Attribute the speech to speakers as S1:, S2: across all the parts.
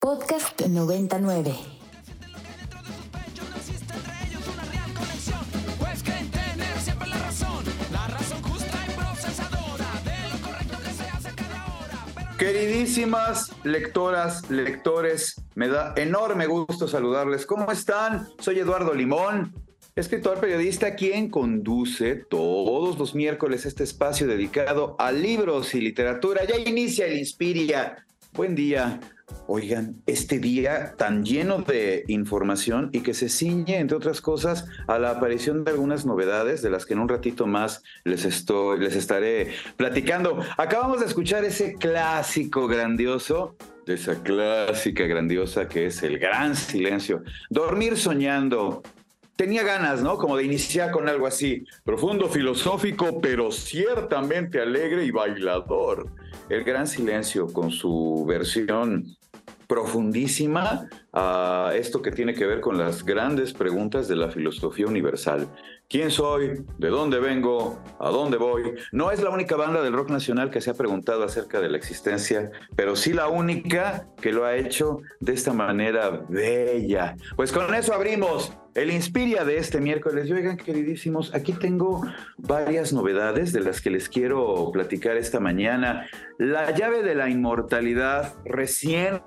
S1: Podcast 99.
S2: Queridísimas lectoras, lectores, me da enorme gusto saludarles. ¿Cómo están? Soy Eduardo Limón, escritor periodista quien conduce todos los miércoles este espacio dedicado a libros y literatura. Ya inicia el Inspiria. Buen día. Oigan, este día tan lleno de información y que se ciñe, entre otras cosas, a la aparición de algunas novedades de las que en un ratito más les, estoy, les estaré platicando. Acabamos de escuchar ese clásico grandioso, de esa clásica grandiosa que es el gran silencio. Dormir soñando. Tenía ganas, ¿no? Como de iniciar con algo así, profundo, filosófico, pero ciertamente alegre y bailador. El Gran Silencio con su versión profundísima a esto que tiene que ver con las grandes preguntas de la filosofía universal. ¿Quién soy? ¿De dónde vengo? ¿A dónde voy? No es la única banda del rock nacional que se ha preguntado acerca de la existencia, pero sí la única que lo ha hecho de esta manera bella. Pues con eso abrimos el Inspiria de este miércoles. Y oigan, queridísimos, aquí tengo varias novedades de las que les quiero platicar esta mañana. La llave de la inmortalidad recién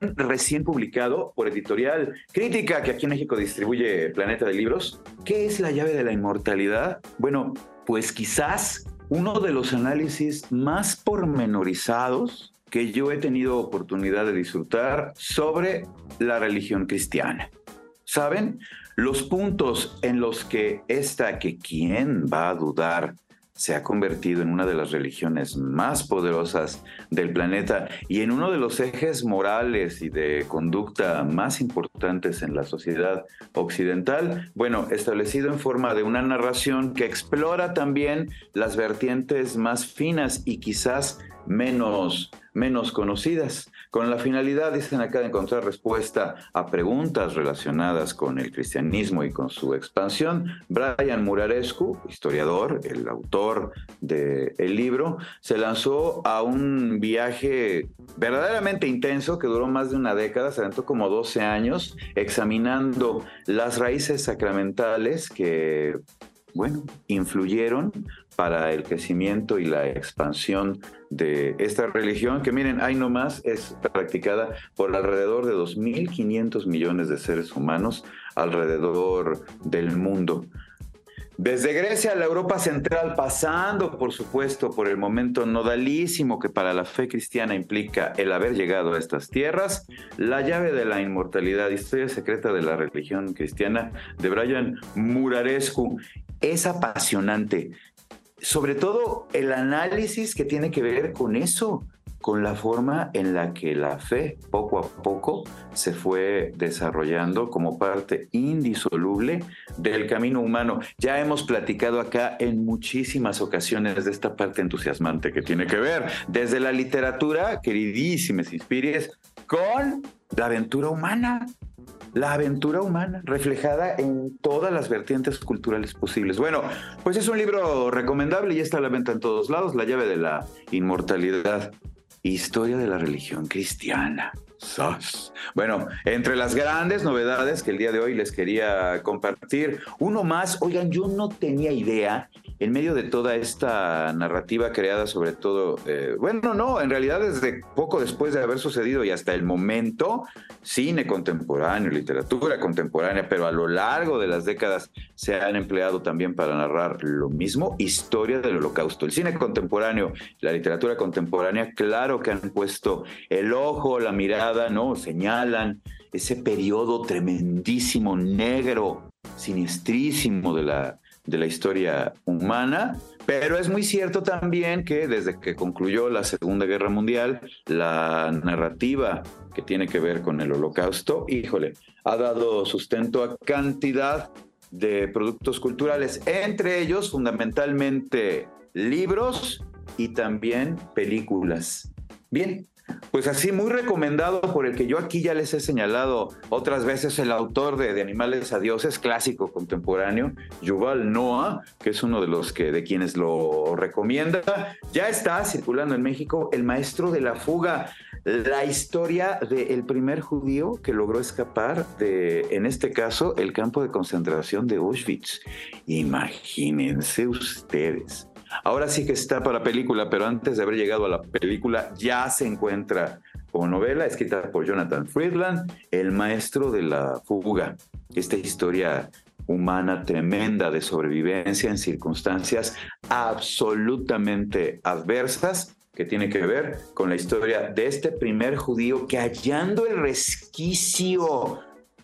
S2: recién publicado por Editorial Crítica, que aquí en México distribuye Planeta de Libros. ¿Qué es la llave de la inmortalidad? Bueno, pues quizás uno de los análisis más pormenorizados que yo he tenido oportunidad de disfrutar sobre la religión cristiana. ¿Saben? Los puntos en los que esta, que quién va a dudar, se ha convertido en una de las religiones más poderosas del planeta y en uno de los ejes morales y de conducta más importantes en la sociedad occidental, bueno, establecido en forma de una narración que explora también las vertientes más finas y quizás menos, menos conocidas con la finalidad, dicen acá, de encontrar respuesta a preguntas relacionadas con el cristianismo y con su expansión. Brian Murarescu, historiador, el autor del libro, se lanzó a un viaje verdaderamente intenso que duró más de una década, se aventó como 12 años, examinando las raíces sacramentales que bueno, influyeron para el crecimiento y la expansión de esta religión, que miren, hay nomás es practicada por alrededor de 2.500 millones de seres humanos alrededor del mundo. Desde Grecia a la Europa Central, pasando por supuesto por el momento nodalísimo que para la fe cristiana implica el haber llegado a estas tierras, la llave de la inmortalidad, historia secreta de la religión cristiana de Brian Murarescu, es apasionante sobre todo el análisis que tiene que ver con eso, con la forma en la que la fe poco a poco se fue desarrollando como parte indisoluble del camino humano. Ya hemos platicado acá en muchísimas ocasiones de esta parte entusiasmante que tiene que ver desde la literatura, queridísimas Inspires, con la aventura humana la aventura humana reflejada en todas las vertientes culturales posibles. Bueno, pues es un libro recomendable y está a la venta en todos lados, La llave de la inmortalidad, historia de la religión cristiana. Bueno, entre las grandes novedades que el día de hoy les quería compartir, uno más, oigan, yo no tenía idea en medio de toda esta narrativa creada sobre todo, eh, bueno, no, en realidad desde poco después de haber sucedido y hasta el momento, cine contemporáneo, literatura contemporánea, pero a lo largo de las décadas se han empleado también para narrar lo mismo, historia del holocausto. El cine contemporáneo, la literatura contemporánea, claro que han puesto el ojo, la mirada, ¿no? Señalan ese periodo tremendísimo, negro, sinistrísimo de la de la historia humana, pero es muy cierto también que desde que concluyó la Segunda Guerra Mundial, la narrativa que tiene que ver con el holocausto, híjole, ha dado sustento a cantidad de productos culturales, entre ellos fundamentalmente libros y también películas. Bien, pues así, muy recomendado por el que yo aquí ya les he señalado otras veces, el autor de, de, Animales a Dioses, clásico contemporáneo, Yuval Noah, que es uno de los que de quienes lo recomienda. Ya está circulando en México El Maestro de la Fuga. la historia del primer judío que logró escapar de, en este caso, el campo de concentración de Auschwitz. Imagínense ustedes. Ahora sí que está para película, pero antes de haber llegado a la película ya se encuentra como novela escrita por Jonathan Friedland, El maestro de la fuga. Esta historia humana tremenda de sobrevivencia en circunstancias absolutamente adversas que tiene que ver con la historia de este primer judío que hallando el resquicio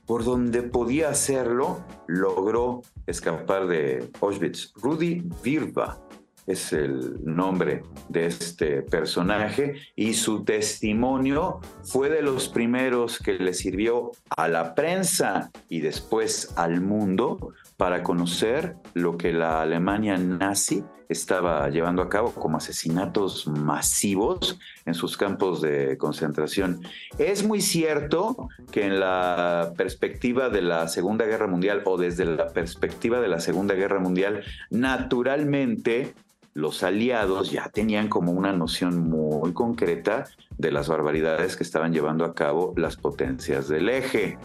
S2: por donde podía hacerlo, logró escapar de Auschwitz. Rudy Virba es el nombre de este personaje y su testimonio fue de los primeros que le sirvió a la prensa y después al mundo para conocer lo que la Alemania nazi estaba llevando a cabo como asesinatos masivos en sus campos de concentración. Es muy cierto que en la perspectiva de la Segunda Guerra Mundial o desde la perspectiva de la Segunda Guerra Mundial, naturalmente los aliados ya tenían como una noción muy concreta de las barbaridades que estaban llevando a cabo las potencias del eje.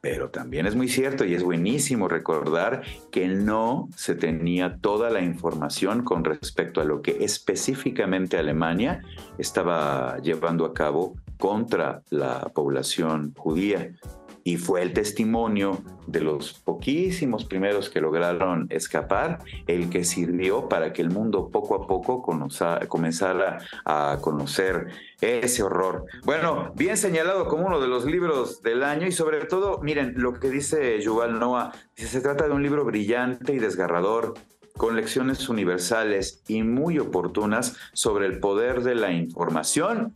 S2: Pero también es muy cierto y es buenísimo recordar que no se tenía toda la información con respecto a lo que específicamente Alemania estaba llevando a cabo contra la población judía y fue el testimonio de los poquísimos primeros que lograron escapar el que sirvió para que el mundo poco a poco comenzara a conocer ese horror. Bueno, bien señalado como uno de los libros del año y sobre todo, miren, lo que dice Yuval Noah, se trata de un libro brillante y desgarrador con lecciones universales y muy oportunas sobre el poder de la información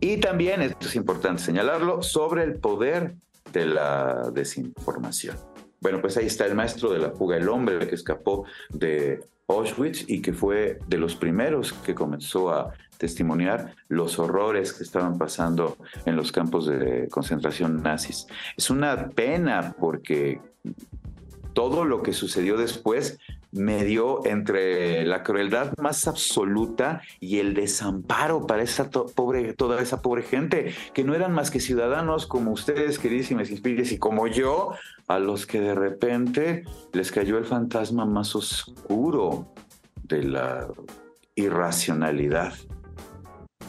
S2: y también, esto es importante señalarlo, sobre el poder de la desinformación. Bueno, pues ahí está el maestro de la fuga, el hombre que escapó de Auschwitz y que fue de los primeros que comenzó a testimoniar los horrores que estaban pasando en los campos de concentración nazis. Es una pena porque todo lo que sucedió después me dio entre la crueldad más absoluta y el desamparo para esa pobre, toda esa pobre gente, que no eran más que ciudadanos como ustedes, queridísimas inspires, y como yo, a los que de repente les cayó el fantasma más oscuro de la irracionalidad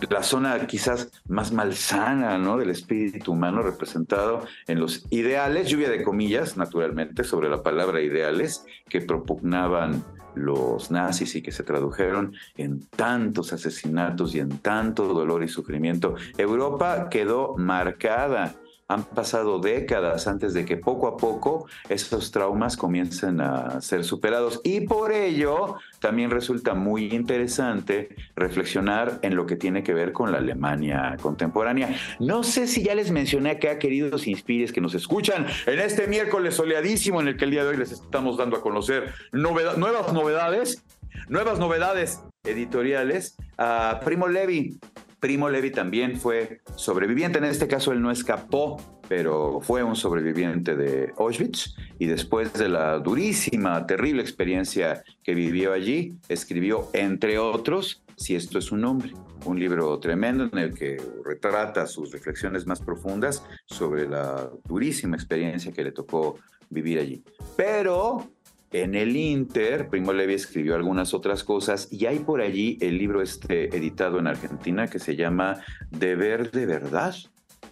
S2: la zona quizás más malsana ¿no? del espíritu humano representado en los ideales, lluvia de comillas, naturalmente, sobre la palabra ideales, que propugnaban los nazis y que se tradujeron en tantos asesinatos y en tanto dolor y sufrimiento. Europa quedó marcada han pasado décadas antes de que poco a poco esos traumas comiencen a ser superados. Y por ello también resulta muy interesante reflexionar en lo que tiene que ver con la Alemania contemporánea. No sé si ya les mencioné acá, queridos inspires que nos escuchan, en este miércoles soleadísimo en el que el día de hoy les estamos dando a conocer nuevas novedades, nuevas novedades editoriales. a Primo Levi, Primo Levi también fue sobreviviente, en este caso él no escapó, pero fue un sobreviviente de Auschwitz y después de la durísima, terrible experiencia que vivió allí, escribió, entre otros, Si esto es un nombre, un libro tremendo en el que retrata sus reflexiones más profundas sobre la durísima experiencia que le tocó vivir allí. Pero en el Inter, Primo Levi escribió algunas otras cosas y hay por allí el libro este editado en Argentina que se llama Deber de Verdad.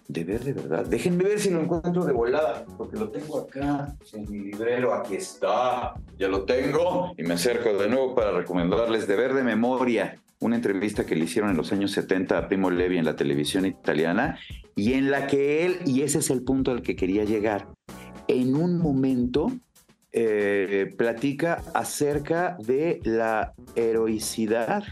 S2: Deber de Verdad. Déjenme ver si lo encuentro de volada, porque lo tengo acá en mi librero. Aquí está. Ya lo tengo. Y me acerco de nuevo para recomendarles Deber de Memoria, una entrevista que le hicieron en los años 70 a Primo Levi en la televisión italiana y en la que él, y ese es el punto al que quería llegar, en un momento eh, platica acerca de la heroicidad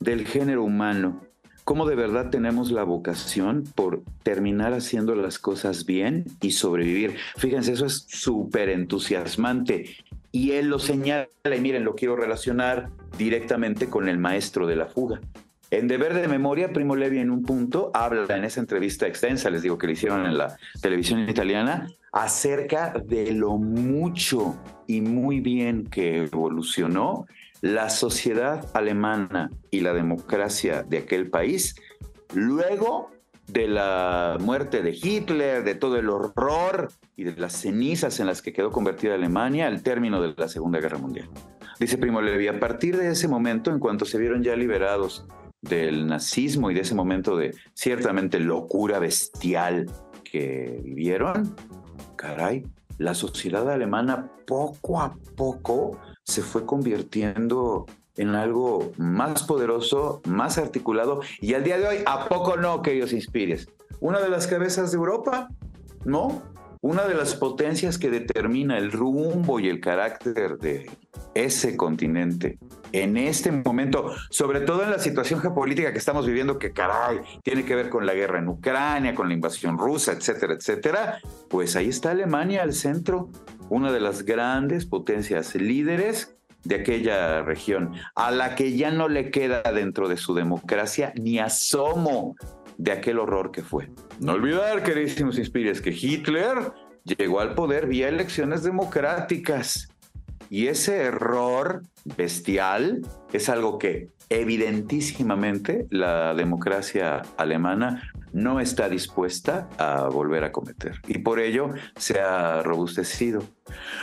S2: del género humano, cómo de verdad tenemos la vocación por terminar haciendo las cosas bien y sobrevivir. Fíjense, eso es súper entusiasmante. Y él lo señala, y miren, lo quiero relacionar directamente con el maestro de la fuga. En Deber de Memoria, Primo Levi en un punto habla en esa entrevista extensa, les digo que le hicieron en la televisión italiana, acerca de lo mucho y muy bien que evolucionó la sociedad alemana y la democracia de aquel país luego de la muerte de Hitler, de todo el horror y de las cenizas en las que quedó convertida Alemania al término de la Segunda Guerra Mundial. Dice Primo Levi, a partir de ese momento, en cuanto se vieron ya liberados del nazismo y de ese momento de ciertamente locura bestial que vivieron, caray, la sociedad alemana poco a poco se fue convirtiendo en algo más poderoso, más articulado y al día de hoy, ¿a poco no, queridos Inspires? Una de las cabezas de Europa, ¿no? Una de las potencias que determina el rumbo y el carácter de ese continente en este momento, sobre todo en la situación geopolítica que estamos viviendo, que caray, tiene que ver con la guerra en Ucrania, con la invasión rusa, etcétera, etcétera, pues ahí está Alemania al centro, una de las grandes potencias líderes de aquella región, a la que ya no le queda dentro de su democracia ni asomo de aquel horror que fue. No olvidar, queridísimos Inspires, que Hitler llegó al poder vía elecciones democráticas. Y ese error bestial es algo que evidentísimamente la democracia alemana no está dispuesta a volver a cometer. Y por ello se ha robustecido.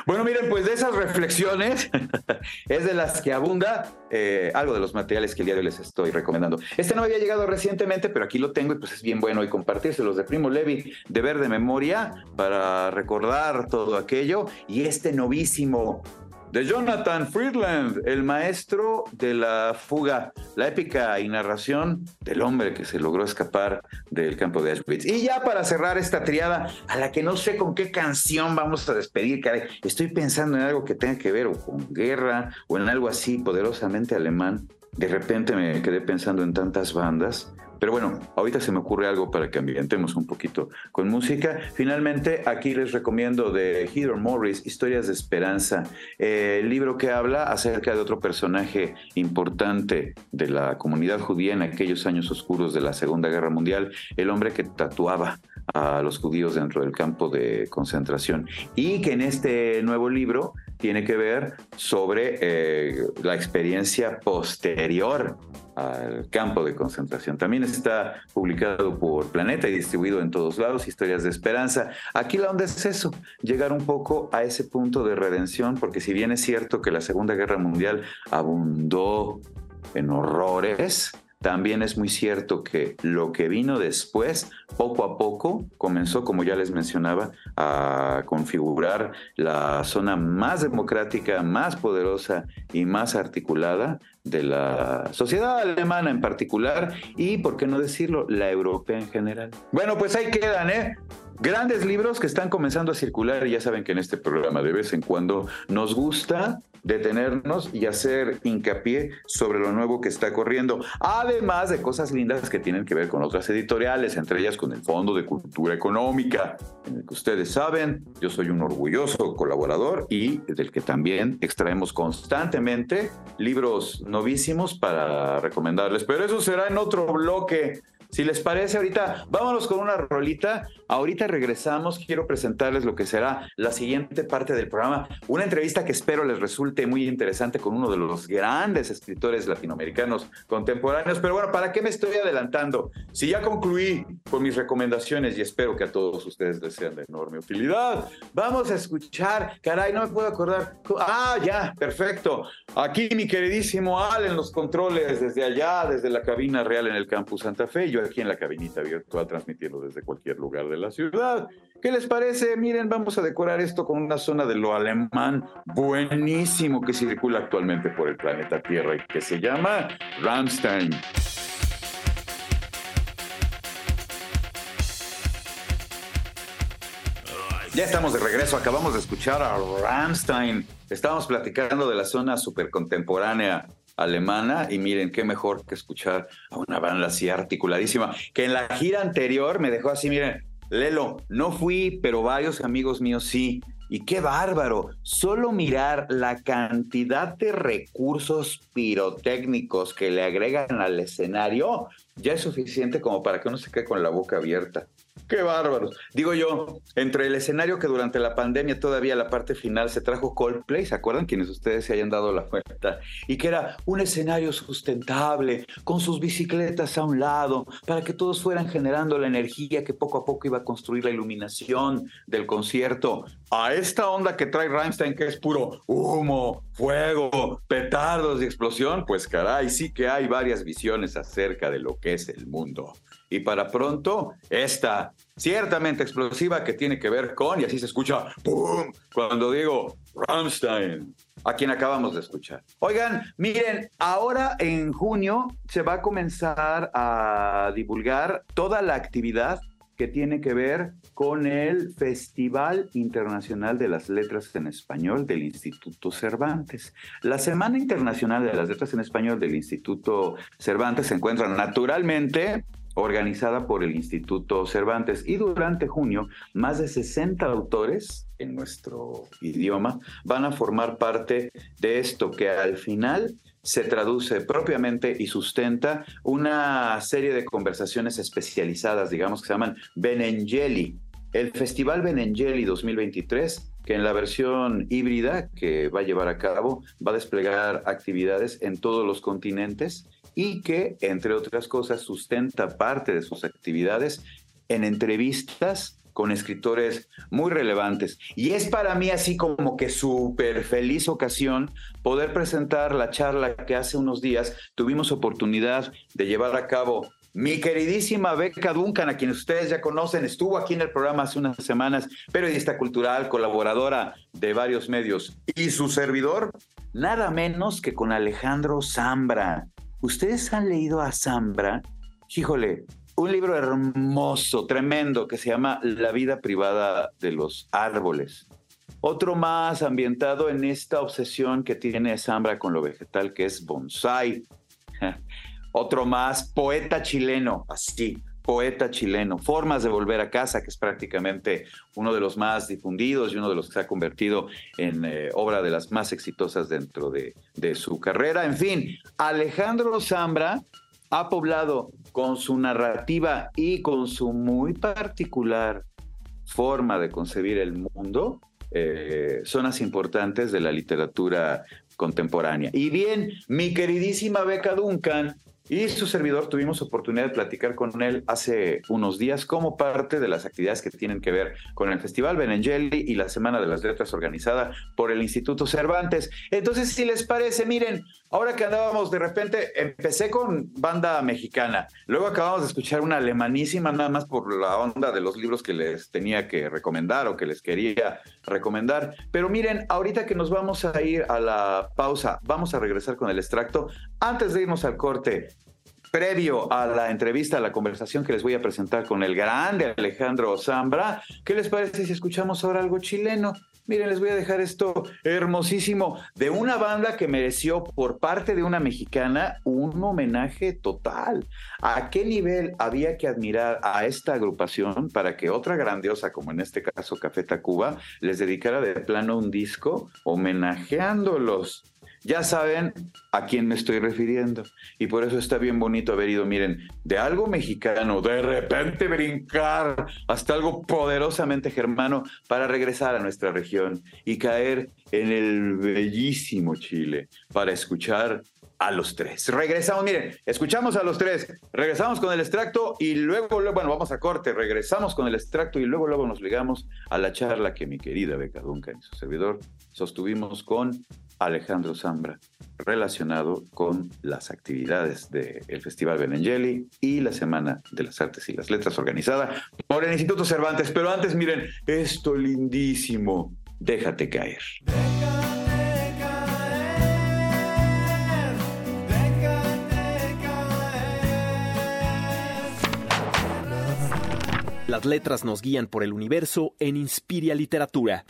S2: Bueno, miren, pues de esas reflexiones es de las que abunda eh, algo de los materiales que el hoy les estoy recomendando. Este no había llegado recientemente, pero aquí lo tengo y pues es bien bueno hoy compartírselos de Primo Levi, de ver de memoria para recordar todo aquello. Y este novísimo de Jonathan Friedland, el maestro de la fuga, la épica y narración del hombre que se logró escapar del campo de Auschwitz. Y ya para cerrar esta triada, a la que no sé con qué canción vamos a despedir, caray, estoy pensando en algo que tenga que ver con guerra o en algo así poderosamente alemán. De repente me quedé pensando en tantas bandas, pero bueno, ahorita se me ocurre algo para que ambientemos un poquito con música. Finalmente, aquí les recomiendo de Heather Morris, Historias de Esperanza, eh, el libro que habla acerca de otro personaje importante de la comunidad judía en aquellos años oscuros de la Segunda Guerra Mundial, el hombre que tatuaba a los judíos dentro del campo de concentración y que en este nuevo libro tiene que ver sobre eh, la experiencia posterior al campo de concentración. También está publicado por Planeta y distribuido en todos lados, Historias de Esperanza. Aquí la onda es eso, llegar un poco a ese punto de redención, porque si bien es cierto que la Segunda Guerra Mundial abundó en horrores, también es muy cierto que lo que vino después, poco a poco, comenzó, como ya les mencionaba, a configurar la zona más democrática, más poderosa y más articulada de la sociedad alemana en particular y, por qué no decirlo, la europea en general. Bueno, pues ahí quedan, ¿eh? Grandes libros que están comenzando a circular y ya saben que en este programa de vez en cuando nos gusta detenernos y hacer hincapié sobre lo nuevo que está corriendo, además de cosas lindas que tienen que ver con otras editoriales, entre ellas con el Fondo de Cultura Económica, en el que ustedes saben, yo soy un orgulloso colaborador y del que también extraemos constantemente libros novísimos para recomendarles, pero eso será en otro bloque. Si les parece, ahorita vámonos con una rolita. Ahorita regresamos. Quiero presentarles lo que será la siguiente parte del programa. Una entrevista que espero les resulte muy interesante con uno de los grandes escritores latinoamericanos contemporáneos. Pero bueno, ¿para qué me estoy adelantando? Si ya concluí con mis recomendaciones y espero que a todos ustedes les sean de enorme utilidad, vamos a escuchar. Caray, no me puedo acordar. Ah, ya, perfecto. Aquí mi queridísimo Al en los controles desde allá, desde la cabina real en el campus Santa Fe. Yo aquí en la cabinita virtual transmitiendo desde cualquier lugar de la ciudad. ¿Qué les parece? Miren, vamos a decorar esto con una zona de lo alemán buenísimo que circula actualmente por el planeta Tierra y que se llama Rammstein. Ya estamos de regreso, acabamos de escuchar a Rammstein. Estábamos platicando de la zona super contemporánea alemana y miren qué mejor que escuchar a una banda así articuladísima que en la gira anterior me dejó así, miren, Lelo, no fui, pero varios amigos míos sí. Y qué bárbaro, solo mirar la cantidad de recursos pirotécnicos que le agregan al escenario ya es suficiente como para que uno se quede con la boca abierta. Qué bárbaros. Digo yo, entre el escenario que durante la pandemia todavía la parte final se trajo Coldplay, ¿se acuerdan quienes ustedes se hayan dado la vuelta? Y que era un escenario sustentable, con sus bicicletas a un lado, para que todos fueran generando la energía que poco a poco iba a construir la iluminación del concierto. A esta onda que trae Rammstein, que es puro humo, fuego, petardos y explosión, pues caray, sí que hay varias visiones acerca de lo que es el mundo y para pronto esta ciertamente explosiva que tiene que ver con, y así se escucha, ¡pum! Cuando digo Rammstein, a quien acabamos de escuchar. Oigan, miren, ahora en junio se va a comenzar a divulgar toda la actividad que tiene que ver con el Festival Internacional de las Letras en Español del Instituto Cervantes. La Semana Internacional de las Letras en Español del Instituto Cervantes se encuentra naturalmente organizada por el Instituto Cervantes. Y durante junio, más de 60 autores en nuestro idioma van a formar parte de esto que al final se traduce propiamente y sustenta una serie de conversaciones especializadas, digamos que se llaman Benengeli. El Festival Benengeli 2023 que en la versión híbrida que va a llevar a cabo va a desplegar actividades en todos los continentes y que, entre otras cosas, sustenta parte de sus actividades en entrevistas con escritores muy relevantes. Y es para mí así como que súper feliz ocasión poder presentar la charla que hace unos días tuvimos oportunidad de llevar a cabo. Mi queridísima Beca Duncan, a quien ustedes ya conocen, estuvo aquí en el programa hace unas semanas, periodista cultural, colaboradora de varios medios, y su servidor, nada menos que con Alejandro Zambra, ¿Ustedes han leído a Zambra? Híjole, un libro hermoso, tremendo, que se llama La vida privada de los árboles. Otro más ambientado en esta obsesión que tiene Zambra con lo vegetal, que es bonsai. Otro más, poeta chileno, así, poeta chileno, Formas de Volver a Casa, que es prácticamente uno de los más difundidos y uno de los que se ha convertido en eh, obra de las más exitosas dentro de, su carrera. En fin, Alejandro Zambra ha poblado con su narrativa y con su muy particular forma de concebir el mundo eh, zonas importantes de la literatura contemporánea. Y bien, mi queridísima Beca Duncan y su servidor tuvimos oportunidad de platicar con él hace unos días como parte de las actividades que tienen que ver con el Festival Benengeli y la Semana de las Letras organizada por el Instituto Cervantes. Entonces, si les parece, miren, ahora que andábamos de repente, empecé con banda mexicana, luego acabamos de escuchar una alemanísima nada más por la onda de los libros que les tenía que recomendar o que les quería recomendar. Pero miren, ahorita que nos vamos a ir a la pausa, vamos a regresar con el extracto. Antes de irnos al corte, previo a la entrevista, a la conversación que les voy a presentar con el grande Alejandro Zambra, ¿qué les parece si escuchamos ahora algo chileno? Miren, les voy a dejar esto hermosísimo de una banda que mereció por parte de una mexicana un homenaje total. ¿A qué nivel había que admirar a esta agrupación para que otra grandiosa, como en este caso Café Tacuba, les dedicara de plano un disco homenajeándolos? Ya saben a quién me estoy refiriendo. Y por eso está bien bonito haber ido, miren, de algo mexicano, de repente brincar hasta algo poderosamente germano para regresar a nuestra región y caer en el bellísimo Chile para escuchar a los tres. Regresamos, miren, escuchamos a los tres, regresamos con el extracto y luego, bueno, vamos a corte, regresamos con el extracto y luego, luego nos ligamos a la charla que mi querida Beca Duncan y su servidor sostuvimos con Alejandro Zambra, relacionado con las actividades del Festival Benengeli y la Semana de las Artes y las Letras organizada por el Instituto Cervantes. Pero antes, miren, esto lindísimo, déjate caer.
S3: Las letras nos guían por el universo en Inspiria Literatura.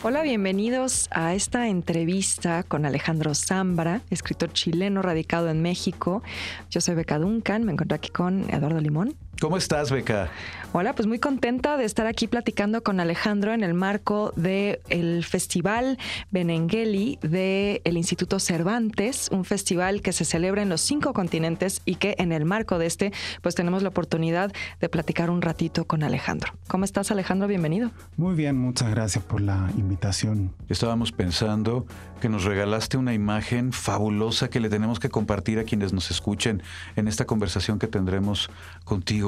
S4: Hola, bienvenidos a esta entrevista con Alejandro Zambra, escritor chileno radicado en México. Yo soy Beca Duncan, me encuentro aquí con Eduardo Limón.
S2: ¿Cómo estás, Beca?
S4: Hola, pues muy contenta de estar aquí platicando con Alejandro en el marco del el Festival Benengeli del el Instituto Cervantes, un festival que se celebra en los cinco continentes y que en el marco de este, pues tenemos la oportunidad de platicar un ratito con Alejandro. ¿Cómo estás, Alejandro? Bienvenido.
S5: Muy bien, muchas gracias por la invitación.
S2: Estábamos pensando que nos regalaste una imagen fabulosa que le tenemos que compartir a quienes nos escuchen en esta conversación que tendremos contigo.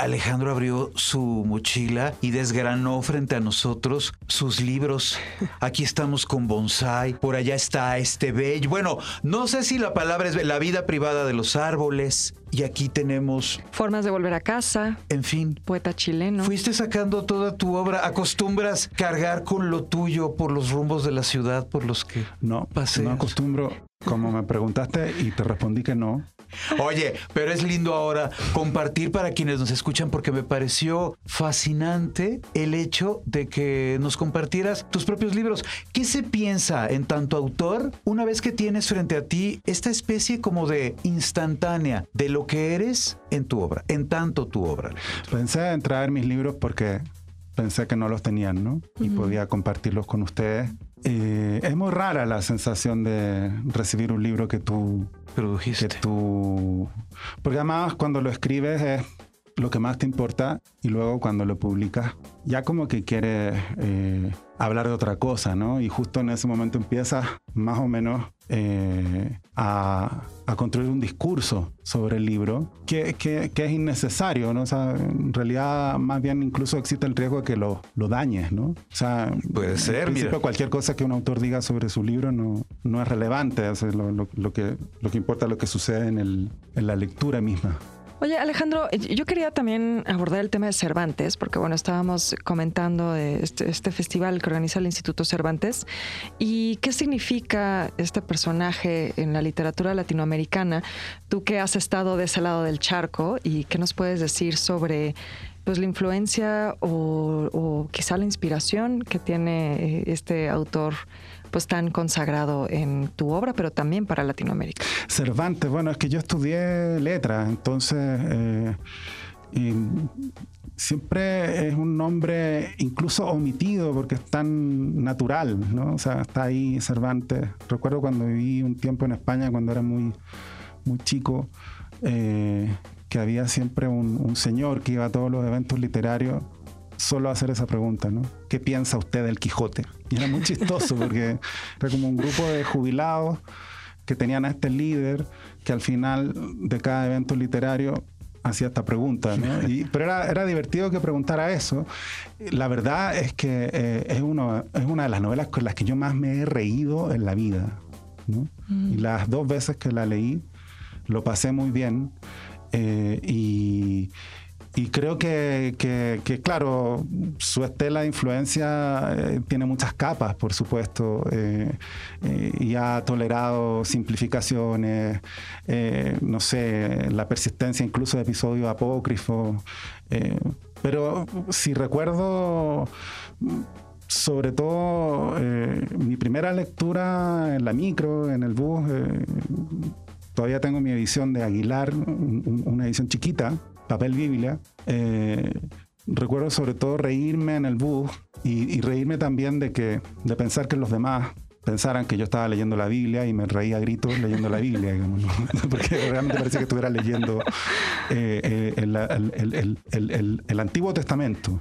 S2: Alejandro abrió su mochila y desgranó frente a nosotros sus libros. Aquí estamos con bonsai, por allá está este bello. Bueno, no sé si la palabra es la vida privada de los árboles. Y aquí tenemos...
S4: Formas de volver a casa.
S2: En fin.
S4: Poeta chileno.
S2: Fuiste sacando toda tu obra. ¿Acostumbras cargar con lo tuyo por los rumbos de la ciudad por los que
S5: no, paseas? No acostumbro. Como me preguntaste y te respondí que no,
S2: Oye, pero es lindo ahora compartir para quienes nos escuchan porque me pareció fascinante el hecho de que nos compartieras tus propios libros. ¿Qué se piensa en tanto autor una vez que tienes frente a ti esta especie como de instantánea de lo que eres en tu obra, en tanto tu obra?
S5: Pensé en traer mis libros porque pensé que no los tenían, ¿no? Y podía compartirlos con ustedes. Eh, es muy rara la sensación de recibir un libro que tú
S2: produjiste.
S5: Que. Porque además cuando lo escribes es lo que más te importa y luego cuando lo publicas ya como que quieres eh, hablar de otra cosa, ¿no? Y justo en ese momento empiezas más o menos eh, a, a, construir un discurso sobre el libro que, que, que, es innecesario, ¿no? O sea, en realidad más bien incluso existe el riesgo de que lo, lo dañes, ¿no? O sea,
S2: puede ser.
S5: Principio cualquier cosa que un autor diga sobre su libro no, no es relevante, o sea, lo, lo, lo, que, lo que importa es lo que sucede en, el, en la lectura misma.
S4: Oye, Alejandro, yo quería también abordar el tema de Cervantes, porque bueno, estábamos comentando de este, este, festival que organiza el Instituto Cervantes y qué significa este personaje en la literatura latinoamericana. Tú que has estado de ese lado del charco y qué nos puedes decir sobre pues la influencia o, o quizá la inspiración que tiene eh, este autor pues tan consagrado en tu obra, pero también para Latinoamérica.
S5: Cervantes, bueno, es que yo estudié letras, entonces eh, siempre es un nombre incluso omitido porque es tan natural, ¿no? O sea, está ahí Cervantes. Recuerdo cuando viví un tiempo en España, cuando era muy, muy chico, eh, que había siempre un, un señor que iba a todos los eventos literarios solo hacer esa pregunta, ¿no? ¿Qué piensa usted del Quijote? Y era muy chistoso porque era como un grupo de jubilados que tenían a este líder que al final de cada evento literario hacía esta pregunta, ¿no? pero era, era, divertido que preguntara eso. La verdad es que eh, es, uno, es una de las novelas con las que yo más me he reído en la vida. ¿no? Mm. Y las dos veces que la leí, lo pasé muy bien. Eh, y, y creo que, que, claro, su estela de influencia eh, tiene muchas capas, por supuesto, eh, eh, y ha tolerado simplificaciones, no sé, la persistencia incluso de episodios apócrifos. pero si recuerdo sobre todo mi primera lectura en la micro, en el bus, todavía tengo mi edición de Aguilar, una edición chiquita, papel Biblia, eh, recuerdo sobre todo reírme en el bus y, reírme también de que de pensar que los demás pensaran que yo estaba leyendo la Biblia y me reía a gritos leyendo la Biblia, porque realmente parece que estuviera leyendo eh, eh, el, Antiguo Testamento.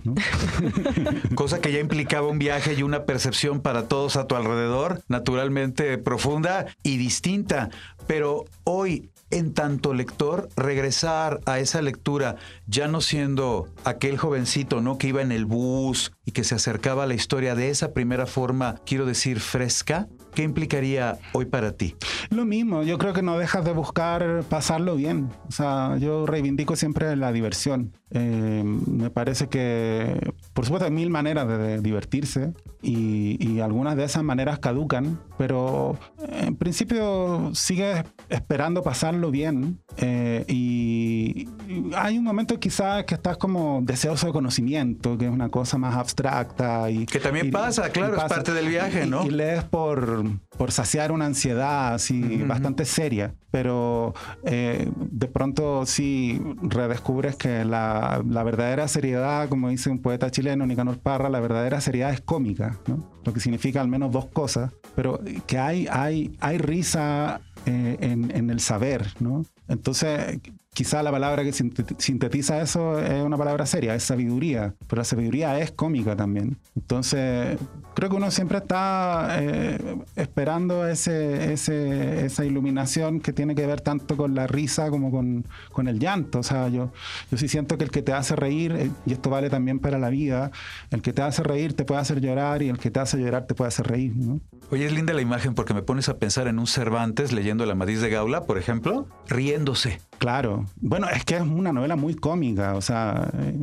S2: Cosa que ya implicaba un viaje y una percepción para todos a tu alrededor, naturalmente profunda y distinta. Pero hoy en tanto lector, regresar a esa lectura, ya no siendo aquel jovencito, ¿no? Que iba en el bus y que se acercaba a la historia de esa primera forma, quiero decir, fresca, ¿Qué implicaría hoy para ti?
S5: Lo mismo, yo creo que no dejas de buscar pasarlo bien. O sea, yo reivindico siempre la diversión. Eh, me parece que, por supuesto, hay mil maneras de, divertirse y, algunas de esas maneras caducan, pero en principio sigues esperando pasarlo bien eh, y, Y, hay un momento quizás que estás como deseoso de conocimiento, que es una cosa más abstracta. Y,
S2: que también pasa, claro, es parte del viaje, ¿no?
S5: Y, lees por, por saciar una ansiedad así bastante seria, pero eh, de pronto sí redescubres que la, la, verdadera seriedad, como dice un poeta chileno, Nicanor Parra, la verdadera seriedad es cómica, ¿no? lo que significa al menos dos cosas, pero que hay, hay, hay risa eh, en, en, el saber, ¿no? Entonces, quizá la palabra que sintetiza eso es una palabra seria, es sabiduría, pero la sabiduría es cómica también. Entonces, creo que uno siempre está eh, esperando ese, ese, esa iluminación que tiene que ver tanto con la risa como con, con, el llanto. O sea, yo, yo sí siento que el que te hace reír, eh, y esto vale también para la vida, el que te hace reír te puede hacer llorar y el que te hace llorar te puede hacer reír. ¿no?
S2: Oye, es linda la imagen porque me pones a pensar en un Cervantes leyendo la Amadís de Gaula, por ejemplo, riéndose.
S5: Claro. Bueno, es que es una novela muy cómica, o sea, eh,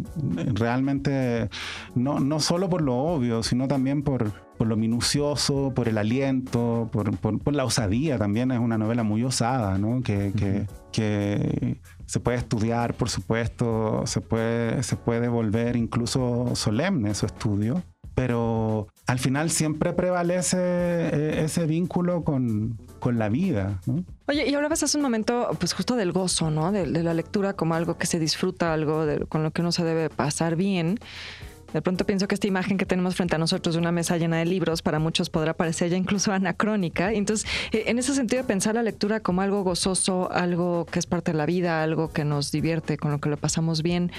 S5: realmente no, no solo por lo obvio, sino también por, por lo minucioso, por el aliento, por, por, la osadía también. Es una novela muy osada, ¿no? Que, que, que, se puede estudiar, por supuesto, se puede, se puede volver incluso solemne su estudio pero al final siempre prevalece eh, ese vínculo con, con la vida. ¿no?
S4: Oye, y vas hace un momento, pues justo del gozo, ¿no? De, la lectura como algo que se disfruta, algo con lo que uno se debe pasar bien. De pronto pienso que esta imagen que tenemos frente a nosotros de una mesa llena de libros para muchos podrá parecer ya incluso anacrónica. Entonces, eh, en ese sentido pensar la lectura como algo gozoso, algo que es parte de la vida, algo que nos divierte, con lo que lo pasamos bien,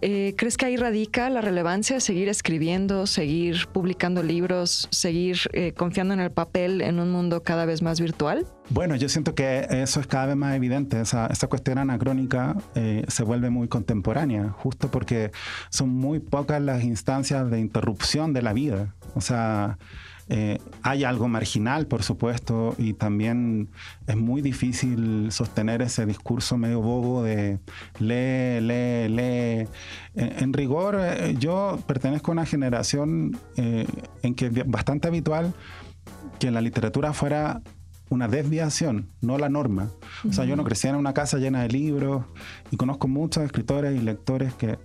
S4: eh, ¿Crees que ahí radica la relevancia de seguir escribiendo, seguir publicando libros, seguir eh, confiando en el papel en un mundo cada vez más virtual?
S5: Bueno, yo siento que eso es cada vez más evidente. Esa, cuestión anacrónica eh, se vuelve muy contemporánea, justo porque son muy pocas las instancias de interrupción de la vida. O sea, eh, hay algo marginal, por supuesto, y también es muy difícil sostener ese discurso medio bobo de lee, lee, lee. En, rigor, eh, yo pertenezco a una generación eh, en que es bastante habitual que la literatura fuera una desviación, no la norma. O sea, yo no crecí en una casa llena de libros y conozco muchos escritores y lectores que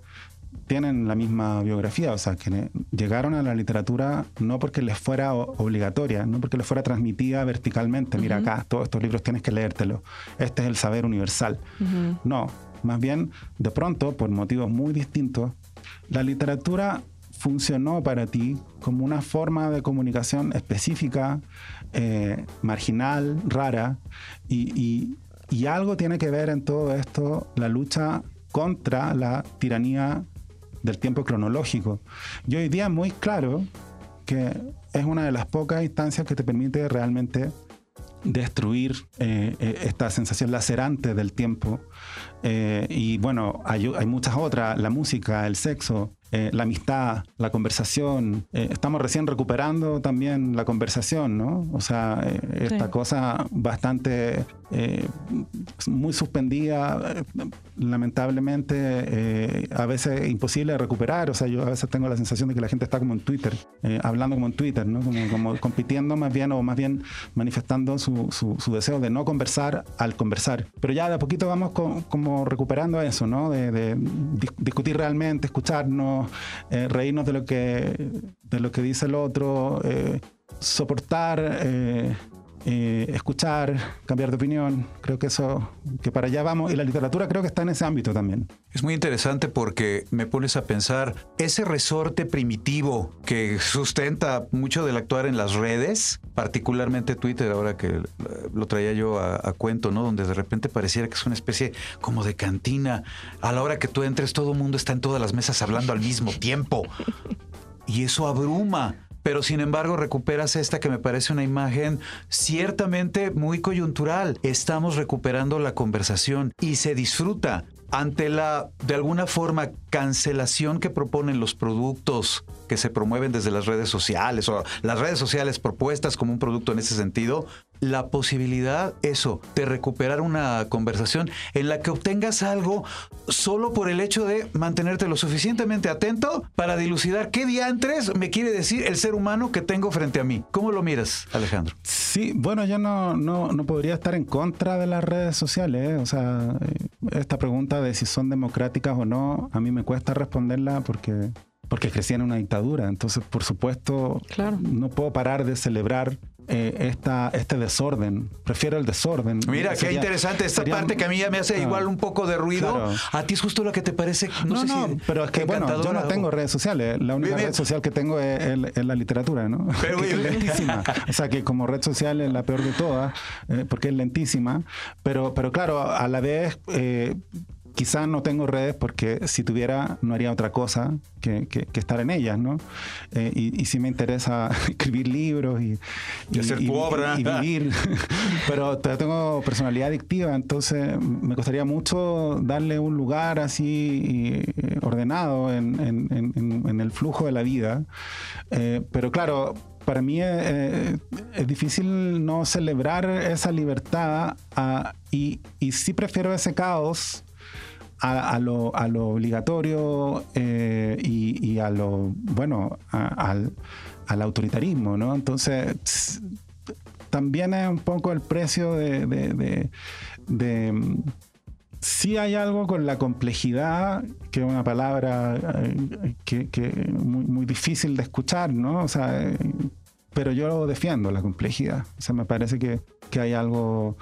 S5: tienen la misma biografía, o sea, que llegaron a la literatura no porque les fuera obligatoria, no porque les fuera transmitida verticalmente, mira acá, todos estos libros tienes que leértelos, este es el saber universal. No, más bien, de pronto, por motivos muy distintos, la literatura funcionó para ti como una forma de comunicación específica, eh, marginal, rara, y algo tiene que ver en todo esto la lucha contra la tiranía del tiempo cronológico. Y hoy día muy claro que es una de las pocas instancias que te permite realmente destruir eh, eh, esta sensación lacerante del tiempo. Eh, y bueno, hay, hay, muchas otras, la música, el sexo, eh, la amistad, la conversación. Estamos recién recuperando también la conversación, ¿no? O sea, esta cosa bastante muy suspendida, lamentablemente, a veces imposible de recuperar. O sea, yo a veces tengo la sensación de que la gente está como en Twitter, hablando como en Twitter, ¿no? Como, compitiendo más bien o más bien manifestando su, su, deseo de no conversar al conversar. Pero ya de a poquito vamos como recuperando eso, ¿no? De, discutir realmente, escucharnos eh, reírnos de lo que, de lo que dice el otro, eh, soportar, eh, escuchar, cambiar de opinión. Creo que eso, que para allá vamos. Y la literatura creo que está en ese ámbito también.
S2: Es muy interesante porque me pones a pensar ese resorte primitivo que sustenta mucho del actuar en las redes, particularmente Twitter, ahora que lo traía yo a, a, cuento, ¿no? Donde de repente pareciera que es una especie como de cantina. A la hora que tú entres, todo el mundo está en todas las mesas hablando al mismo tiempo. Y eso abruma pero sin embargo recuperas esta que me parece una imagen ciertamente muy coyuntural. Estamos recuperando la conversación y se disfruta ante la, de alguna forma, cancelación que proponen los productos que se promueven desde las redes sociales o las redes sociales propuestas como un producto en ese sentido,
S6: la posibilidad, eso, de recuperar una conversación en la que obtengas algo solo por el hecho de mantenerte lo suficientemente atento para dilucidar qué diantres me quiere decir el ser humano que tengo frente a mí. ¿Cómo lo miras, Alejandro?
S5: Sí, bueno, yo no, no, no podría estar en contra de las redes sociales. ¿eh? O sea, eh, esta pregunta de si son democráticas o no, a mí me cuesta responderla porque porque crecí en una dictadura. Entonces, por supuesto, no puedo parar de celebrar eh, esta, este desorden. Prefiero el desorden.
S6: Mira, qué interesante esta parte que a mí ya me hace igual un poco de ruido. A ti es justo lo que te parece.
S5: No, no, pero es que bueno, yo no tengo redes sociales. La única red social que tengo es, la literatura, ¿no? Pero es lentísima. o sea que como red social es la peor de todas, eh, porque es lentísima. Pero, pero claro, a la vez eh, quizás no tengo redes porque si tuviera no haría otra cosa que, estar en ellas, ¿no? Eh, y, sí me interesa escribir libros y,
S6: hacer tu obra.
S5: y, vivir, pero tengo personalidad adictiva, entonces me costaría mucho darle un lugar así eh, ordenado en, el flujo de la vida. Eh, pero claro, para mí es, difícil no celebrar esa libertad ah, y, y sí prefiero ese caos a, lo, obligatorio eh, y, a lo, bueno, al, autoritarismo, ¿no? Entonces, también es un poco el precio de, de, sí hay algo con la complejidad, que es una palabra eh, que, muy, muy, difícil de escuchar, ¿no? O sea, eh, pero yo defiendo la complejidad. O sea, me parece que, que hay algo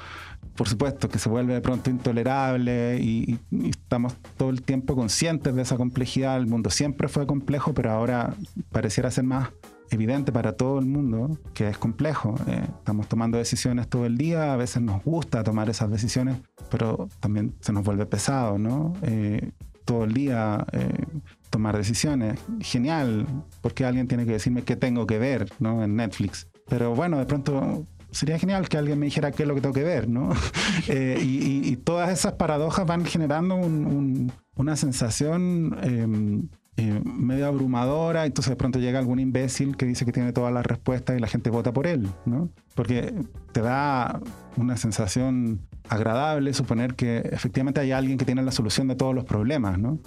S5: por supuesto, que se vuelve de pronto intolerable y, estamos todo el tiempo conscientes de esa complejidad. El mundo siempre fue complejo, pero ahora pareciera ser más evidente para todo el mundo que es complejo. Eh, estamos tomando decisiones todo el día, a veces nos gusta tomar esas decisiones, pero también se nos vuelve pesado, ¿no? Eh, todo el día eh, tomar decisiones. Genial, porque alguien tiene que decirme qué tengo que ver, ¿no? En Netflix. Pero bueno, de pronto sería genial que alguien me dijera qué es lo que tengo que ver, ¿no? Eh, y, todas esas paradojas van generando una sensación em, eh, medio abrumadora, entonces de pronto llega algún imbécil que dice que tiene todas las respuestas y la gente vota por él, ¿no? Porque te da una sensación agradable suponer que efectivamente hay alguien que tiene la solución de todos los problemas, ¿no?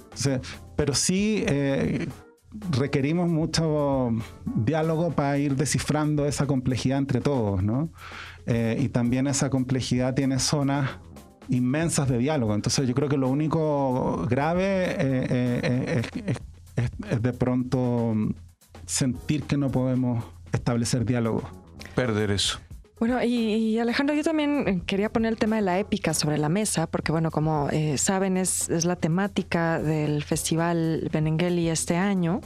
S5: pero sí eh, requerimos mucho diálogo para ir descifrando esa complejidad entre todos, ¿no? Eh, y también esa complejidad tiene zonas inmensas de diálogo. Entonces yo creo que lo único grave eh, eh, es, de pronto sentir que no podemos establecer diálogo.
S6: Perder eso.
S4: Bueno, y, Alejandro, yo también quería poner el tema de la épica sobre la mesa, porque bueno, como eh, saben, es, es, la temática del Festival Benengeli este año.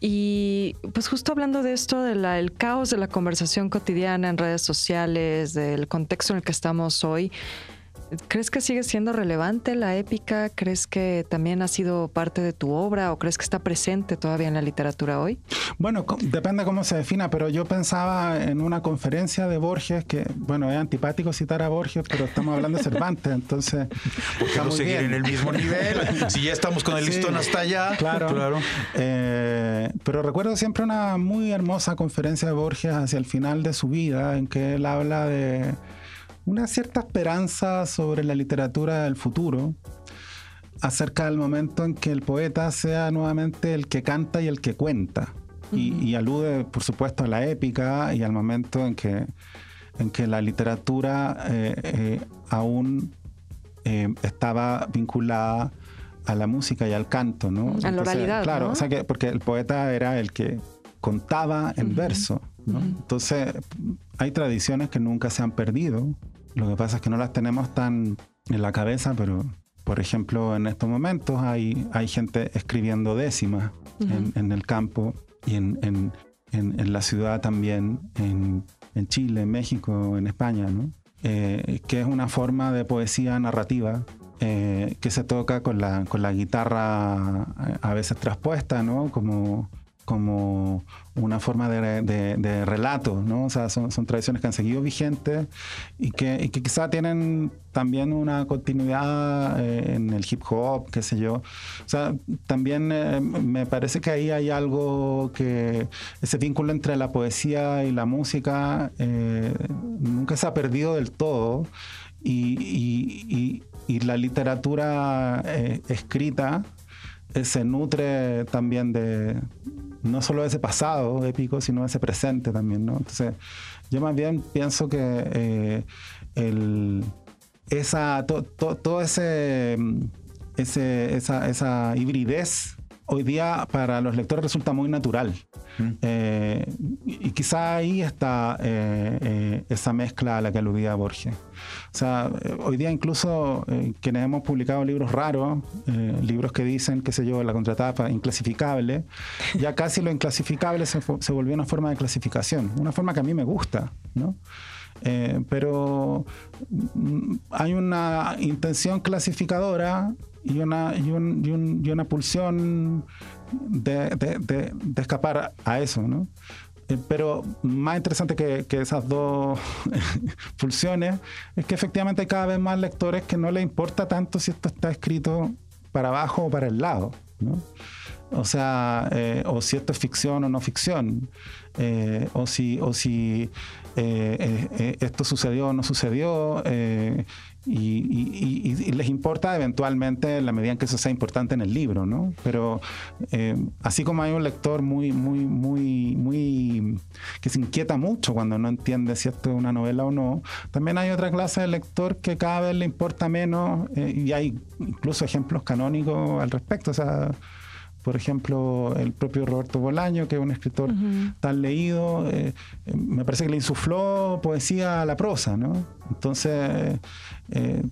S4: Y pues justo hablando de esto, del caos de la conversación cotidiana en redes sociales, del contexto en el que estamos hoy, ¿Crees que sigue siendo relevante la épica? ¿Crees que también ha sido parte de tu obra o crees que está presente todavía en la literatura hoy?
S5: Bueno, depende cómo se defina, pero yo pensaba en una conferencia de Borges, que, bueno, es antipático citar a Borges, pero estamos hablando de Cervantes, entonces...
S6: Podemos seguir en el mismo nivel, si ya estamos con el listón hasta allá.
S5: Claro, claro. Eh, pero recuerdo siempre una muy hermosa conferencia de Borges hacia el final de su vida, en que él habla de una cierta esperanza sobre la literatura del futuro, acerca del momento en que el poeta sea nuevamente el que canta y el que cuenta. y, alude, por supuesto, a la épica y al momento en que, en que la literatura eh, eh, aún eh, estaba vinculada a la música y al canto, ¿no?
S4: A la oralidad.
S5: Claro, o sea que, porque el poeta era el que contaba en verso, ¿no? Entonces, hay tradiciones que nunca se han perdido lo que pasa es que no las tenemos tan en la cabeza, pero por ejemplo en estos momentos hay, hay gente escribiendo décimas en, el campo y en, en, en, la ciudad también, en, Chile, en México, en España, ¿no? Eh, que es una forma de poesía narrativa eh, que se toca con la, con la guitarra eh, a veces traspuesta, ¿no? Como como una forma de, relato, ¿no? O sea, son, tradiciones que han seguido vigentes y que, quizá tienen también una continuidad eh, en el hip hop, qué sé yo. O sea, también eh, me parece que ahí hay algo que ese vínculo entre la poesía y la música eh, nunca se ha perdido del todo y, y la literatura escrita se nutre también de no solo ese pasado épico, sino ese presente también, ¿no? Entonces, yo más bien pienso que eh, el, esa, todo ese, ese, esa, esa hibridez hoy día para los lectores resulta muy natural. Mm. Eh, y quizá ahí está eh, eh, esa mezcla a la que aludía Borges. O sea, hoy día incluso quienes hemos publicado libros raros, libros que dicen, qué sé yo, la contratapa inclasificable, ya casi lo inclasificable se, se, volvió una forma de clasificación, una forma que a mí me gusta, ¿no? pero mm, hay una intención clasificadora y una, y, una pulsión de, escapar a eso, ¿no? Eh, pero más interesante que, esas dos pulsiones es que efectivamente hay cada vez más lectores que no les importa tanto si esto está escrito para abajo o para el lado, ¿no? O sea, eh, o si esto es ficción o no ficción, eh, o si, o si esto sucedió o no sucedió, y, les importa eventualmente en la medida en que eso sea importante en el libro, ¿no? Pero eh, así como hay un lector muy, muy, muy, muy que se inquieta mucho cuando no entiende si esto es una novela o no, también hay otra clase de lector que cada vez le importa menos eh, y hay incluso ejemplos canónicos al respecto. O sea, por ejemplo, el propio Roberto Bolaño, que es un escritor tan leído, eh, eh, me parece que le insufló poesía a la prosa, ¿no? Entonces, eh,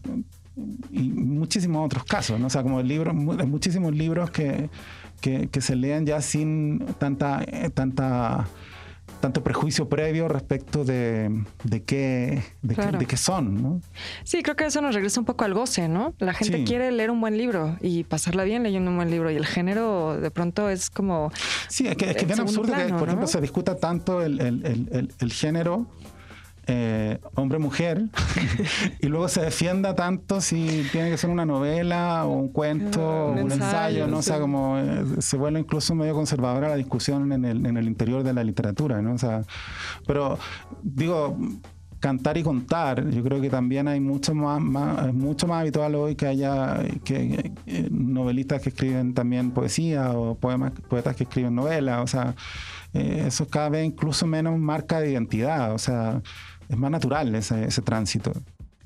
S5: y muchísimos otros casos, ¿no? O sea, como libros, muchísimos libros que, que, que se leen ya sin tanta, tanta tanto prejuicio previo respecto de, de qué, de, qué, son, ¿no?
S4: Sí, creo que eso nos regresa un poco al goce, ¿no? La gente quiere leer un buen libro y pasarla bien leyendo un buen libro y el género de pronto es como...
S5: Sí, es que, es, que bien absurdo que, por ejemplo, se discuta tanto el, el, el género eh, hombre-mujer y luego se defienda tanto si tiene que ser una novela o un cuento o un, ensayo, ¿no? O sea, como eh, se vuelve incluso medio conservadora la discusión en el, en el interior de la literatura, ¿no? O sea, pero digo, cantar y contar. Yo creo que también hay mucho más, es mucho más habitual hoy que haya que, eh, novelistas que escriben también poesía o poemas, poetas que escriben novelas. O sea, eso cada vez incluso menos marca de identidad. O sea, es más natural ese, tránsito.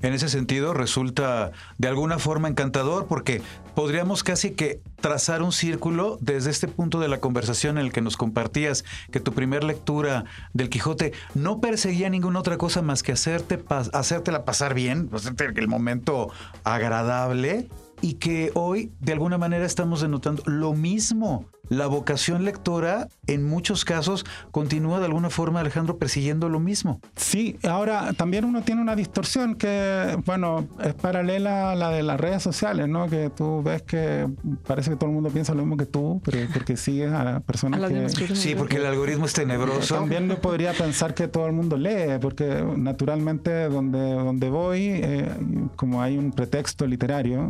S6: En ese sentido resulta de alguna forma encantador porque podríamos casi que trazar un círculo desde este punto de la conversación en el que nos compartías que tu primer lectura del Quijote no perseguía ninguna otra cosa más que hacerte hacértela pasar bien, hacerte el momento agradable y que hoy de alguna manera estamos denotando lo mismo la vocación lectora en muchos casos continúa de alguna forma, Alejandro, persiguiendo lo mismo.
S5: Sí, ahora también uno tiene una distorsión que, bueno, es paralela a la de las redes sociales, ¿no? Que tú ves que parece que todo el mundo piensa lo mismo que tú, pero porque sigues a personas que...
S6: Sí, porque el algoritmo es tenebroso.
S5: También no podría pensar que todo el mundo lee, porque naturalmente donde, donde voy, eh, como hay un pretexto literario,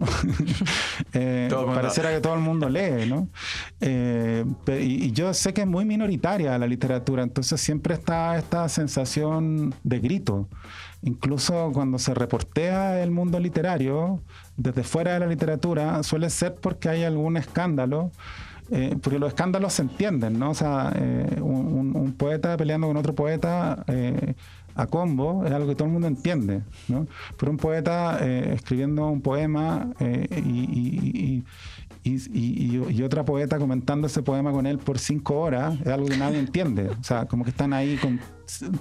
S5: eh, pareciera que todo el mundo lee, ¿no? Eh, eh, y, yo sé que es muy minoritaria la literatura, entonces siempre está esta sensación de grito. Incluso cuando se reportea el mundo literario, desde fuera de la literatura, suele ser porque hay algún escándalo. Eh, porque los escándalos se entienden, ¿no? O sea, eh, un, poeta peleando con otro poeta a combo es algo que todo el mundo entiende, ¿no? Pero un poeta escribiendo un poema y, y, otra poeta comentando ese poema con él por cinco horas, es algo que nadie entiende. O sea, como que están ahí con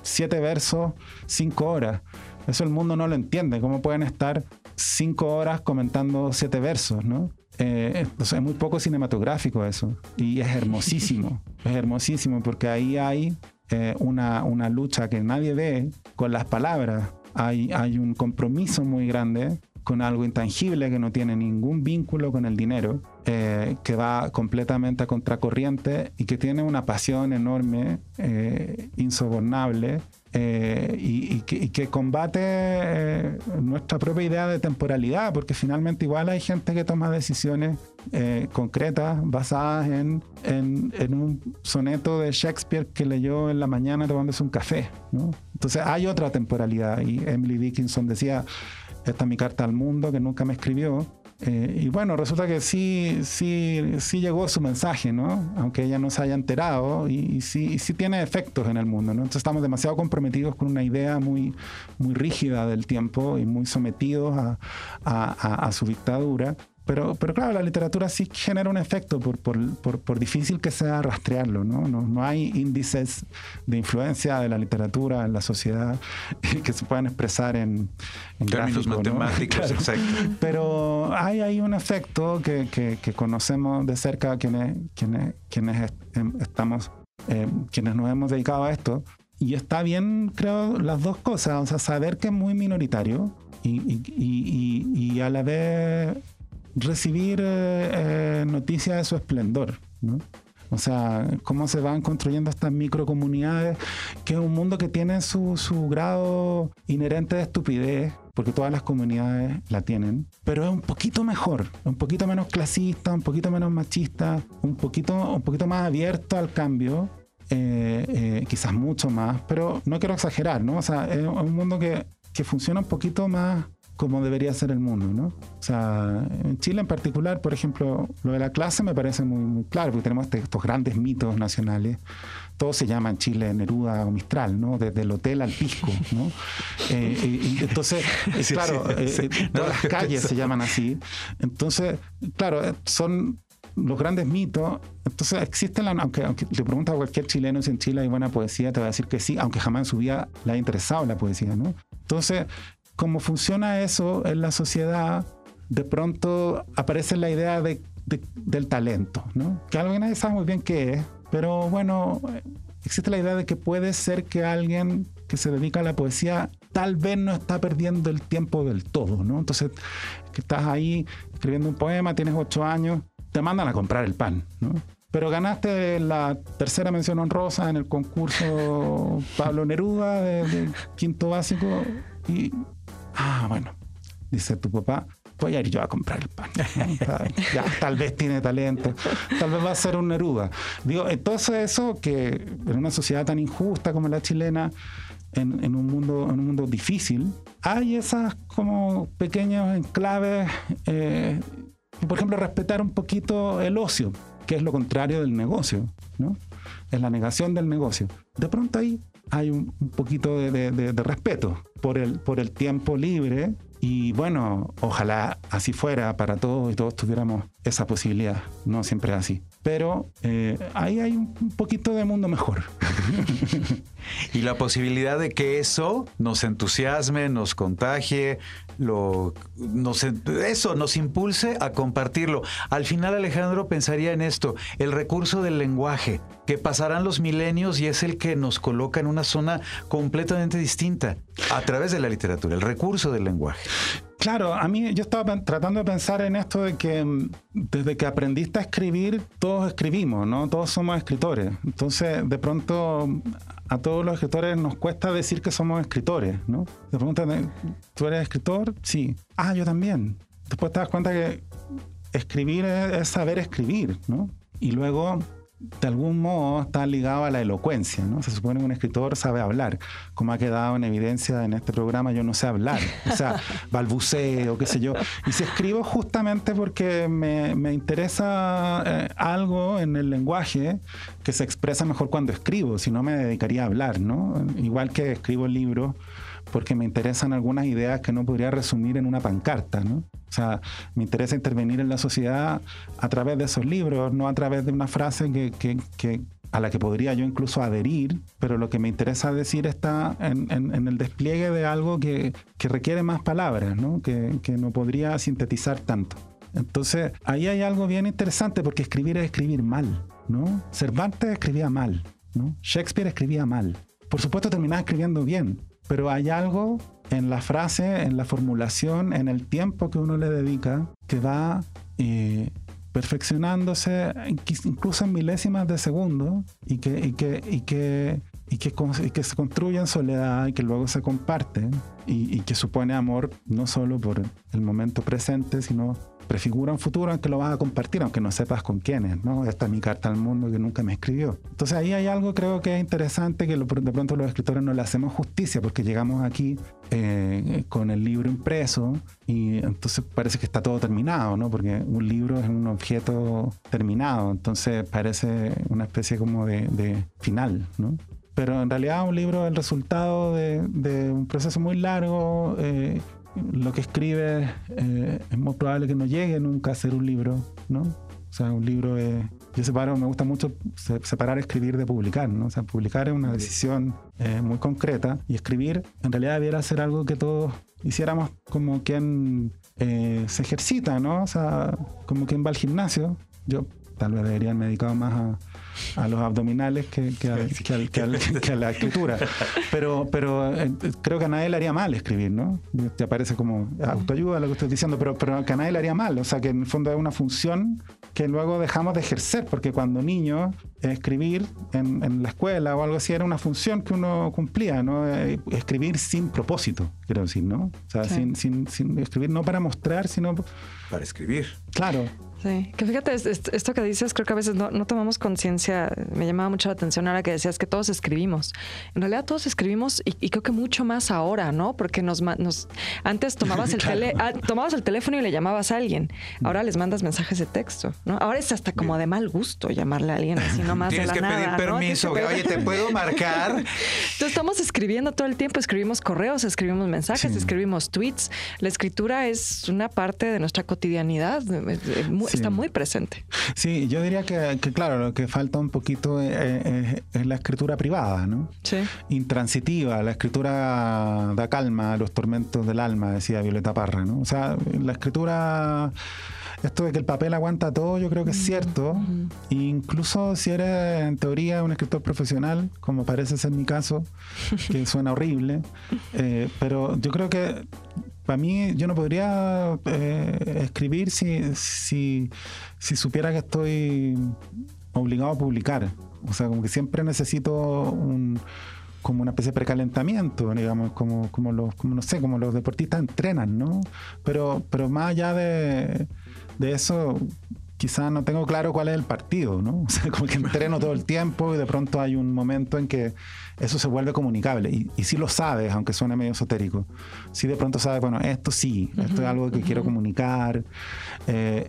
S5: siete versos, cinco horas. Eso el mundo no lo entiende. ¿Cómo pueden estar cinco horas comentando siete versos, no? Eh, es muy poco cinematográfico eso. Y es hermosísimo. es hermosísimo porque ahí hay eh, una, una lucha que nadie ve con las palabras. Hay, hay un compromiso muy grande con algo intangible que no tiene ningún vínculo con el dinero eh, que va completamente a contracorriente y que tiene una pasión enorme, eh, insobornable, eh, y, que, combate nuestra propia idea de temporalidad, porque finalmente igual hay gente que toma decisiones concretas basadas en, en, un soneto de Shakespeare que leyó en la mañana tomándose un café. Entonces hay otra temporalidad y Emily Dickinson decía, esta es mi carta al mundo que nunca me escribió eh, y bueno, resulta que sí, sí, sí llegó su mensaje, ¿no? Aunque ella no se haya enterado y, sí, sí tiene efectos en el mundo, ¿no? Entonces estamos demasiado comprometidos con una idea muy, muy rígida del tiempo y muy sometidos a, a su dictadura pero, pero claro, la literatura sí genera un efecto por, por, por, difícil que sea rastrearlo, ¿no? ¿no? ¿no? hay índices de influencia de la literatura en la sociedad que se puedan expresar en,
S6: en términos matemáticos, exacto.
S5: Pero hay ahí un efecto que, que, que, conocemos de cerca quienes, quienes, quienes em, estamos, eh, quienes nos hemos dedicado a esto. Y está bien, creo, las dos cosas, o sea, saber que es muy minoritario y, y, y, y a la vez recibir eh, eh, noticias de su esplendor, ¿no? O sea, cómo se van construyendo estas microcomunidades, que es un mundo que tiene su, su grado inherente de estupidez, porque todas las comunidades la tienen, pero es un poquito mejor, un poquito menos clasista, un poquito menos machista, un poquito, un poquito más abierto al cambio, eh, quizás mucho más, pero no quiero exagerar, ¿no? O sea, es un mundo que, que funciona un poquito más como debería ser el mundo, ¿no? O sea, en Chile en particular, por ejemplo, lo de la clase me parece muy, muy claro, porque tenemos este, estos grandes mitos nacionales. Todo se llama en Chile Neruda o Mistral, ¿no? Desde el hotel al pisco, ¿no? Eh, y, entonces, claro, eh, todas las calles se llaman así. Entonces, claro, eh, son los grandes mitos. Entonces, existen, aunque, aunque le preguntas a cualquier chileno si en Chile hay buena poesía, te va a decir que sí, aunque jamás en su vida le ha interesado la poesía, ¿no? Entonces, cómo funciona eso en la sociedad, de pronto aparece la idea de, del talento, ¿no? Que algo que nadie sabe muy bien qué es, pero bueno, existe la idea de que puede ser que alguien que se dedica a la poesía tal vez no está perdiendo el tiempo del todo, ¿no? Entonces, que estás ahí escribiendo un poema, tienes ocho años, te mandan a comprar el pan, ¿no? Pero ganaste la tercera mención honrosa en el concurso Pablo Neruda de quinto básico y Ah, bueno, dice tu papá, voy a ir yo a comprar el pan. ya, tal vez tiene talento, tal vez va a ser un Neruda. Digo, entonces eso que en una sociedad tan injusta como la chilena, en, un, mundo, en un mundo difícil, hay esas como pequeños enclaves, eh, por ejemplo, respetar un poquito el ocio, que es lo contrario del negocio, ¿no? Es la negación del negocio. De pronto ahí hay un, poquito de, respeto por el, por el tiempo libre y bueno, ojalá así fuera para todos y todos tuviéramos esa posibilidad, no siempre es así. Pero eh, ahí hay un poquito de mundo mejor.
S6: y la posibilidad de que eso nos entusiasme, nos contagie, lo, nos, eso nos impulse a compartirlo. Al final Alejandro pensaría en esto, el recurso del lenguaje, que pasarán los milenios y es el que nos coloca en una zona completamente distinta a través de la literatura, el recurso del lenguaje.
S5: Claro, a mí yo estaba tratando de pensar en esto de que mm, desde que aprendiste a escribir, todos escribimos, ¿no? Todos somos escritores. Entonces, de pronto, a todos los escritores nos cuesta decir que somos escritores, ¿no? Te preguntan, ¿tú eres escritor? Sí. Ah, yo también. Después te das cuenta que escribir es saber escribir, ¿no? Y luego de algún modo está ligado a la elocuencia, ¿no? Se supone que un escritor sabe hablar. Como ha quedado en evidencia en este programa, yo no sé hablar. O sea, balbuceo, qué sé yo. Y si escribo justamente porque me, me interesa eh, algo en el lenguaje que se expresa mejor cuando escribo, si no me dedicaría a hablar, ¿no? Igual que escribo libros porque me interesan algunas ideas que no podría resumir en una pancarta, ¿no? O sea, me interesa intervenir en la sociedad a través de esos libros, no a través de una frase que, que, que a la que podría yo incluso adherir, pero lo que me interesa decir está en, en, el despliegue de algo que, que requiere más palabras, ¿no? Que, que no podría sintetizar tanto. Entonces, ahí hay algo bien interesante porque escribir es escribir mal, ¿no? Cervantes escribía mal, ¿no? Shakespeare escribía mal. Por supuesto terminaba escribiendo bien, pero hay algo en la frase, en la formulación, en el tiempo que uno le dedica, que va eh, perfeccionándose incluso en milésimas de segundo y que, y que, y que, y que, y que se construye en soledad y que luego se comparte y, y que supone amor no solo por el momento presente, sino prefigura un futuro en que lo vas a compartir, aunque no sepas con quiénes, ¿no? Esta es mi carta al mundo que nunca me escribió. Entonces ahí hay algo creo que es interesante que de pronto los escritores no le hacemos justicia porque llegamos aquí eh, con el libro impreso y entonces parece que está todo terminado, ¿no? Porque un libro es un objeto terminado, entonces parece una especie como de, final, ¿no? Pero en realidad un libro es el resultado de, un proceso muy largo, eh, lo que escribe eh, es muy probable que no llegue nunca a ser un libro, ¿no? O sea, un libro es... Yo separo, me gusta mucho separar escribir de publicar, ¿no? O sea, publicar es una decisión eh, muy concreta y escribir en realidad debiera ser algo que todos hiciéramos como quien eh, se ejercita, ¿no? O sea, como quien va al gimnasio. Yo tal vez debería haberme dedicado más a a los abdominales que, que, a, la escritura. Pero, pero eh, creo que a nadie le haría mal escribir, ¿no? Te parece como autoayuda lo que estoy diciendo, pero, pero que a nadie le haría mal. O sea, que en el fondo es una función que luego dejamos de ejercer, porque cuando niño escribir en, en, la escuela o algo así era una función que uno cumplía, ¿no? Eh, escribir sin propósito, quiero decir, ¿no? O sea, sin, sin, sin escribir no para mostrar, sino...
S2: Para escribir.
S5: Claro.
S4: Sí, que fíjate, esto que dices, creo que a veces no, no tomamos conciencia. Me llamaba mucho la atención ahora que decías que todos escribimos. En realidad todos escribimos y, creo que mucho más ahora, ¿no? Porque nos, nos antes tomabas el, tele, ah, tomabas el teléfono y le llamabas a alguien. Ahora les mandas mensajes de texto, ¿no? Ahora es hasta como de mal gusto llamarle a alguien así nomás
S2: Tienes
S4: de la
S2: que pedir permiso. Oye, ¿te puedo marcar?
S4: Entonces estamos escribiendo todo el tiempo. Escribimos correos, escribimos mensajes, escribimos tweets. La escritura es una parte de nuestra cotidianidad. Está muy presente.
S5: Sí, yo diría que, claro, lo que falta un poquito es, la escritura privada, ¿no?
S4: Sí.
S5: Intransitiva, la escritura da calma a los tormentos del alma, decía Violeta Parra, ¿no? O sea, la escritura esto de que el papel aguanta todo, yo creo que es cierto. Incluso si eres en teoría un escritor profesional, como parece ser mi caso, que suena horrible, eh, pero yo creo que para mí yo no podría eh, escribir si, si, supiera que estoy obligado a publicar. O sea, como que siempre necesito un como una especie de precalentamiento, digamos, como, como los, como no sé, como los deportistas entrenan, ¿no? Pero, pero más allá de, de eso, quizás no tengo claro cuál es el partido, ¿no? O sea, como que entreno todo el tiempo y de pronto hay un momento en que eso se vuelve comunicable. Y, y si lo sabes, aunque suene medio esotérico, si de pronto sabes, bueno, esto sí, esto es algo que quiero comunicar, eh,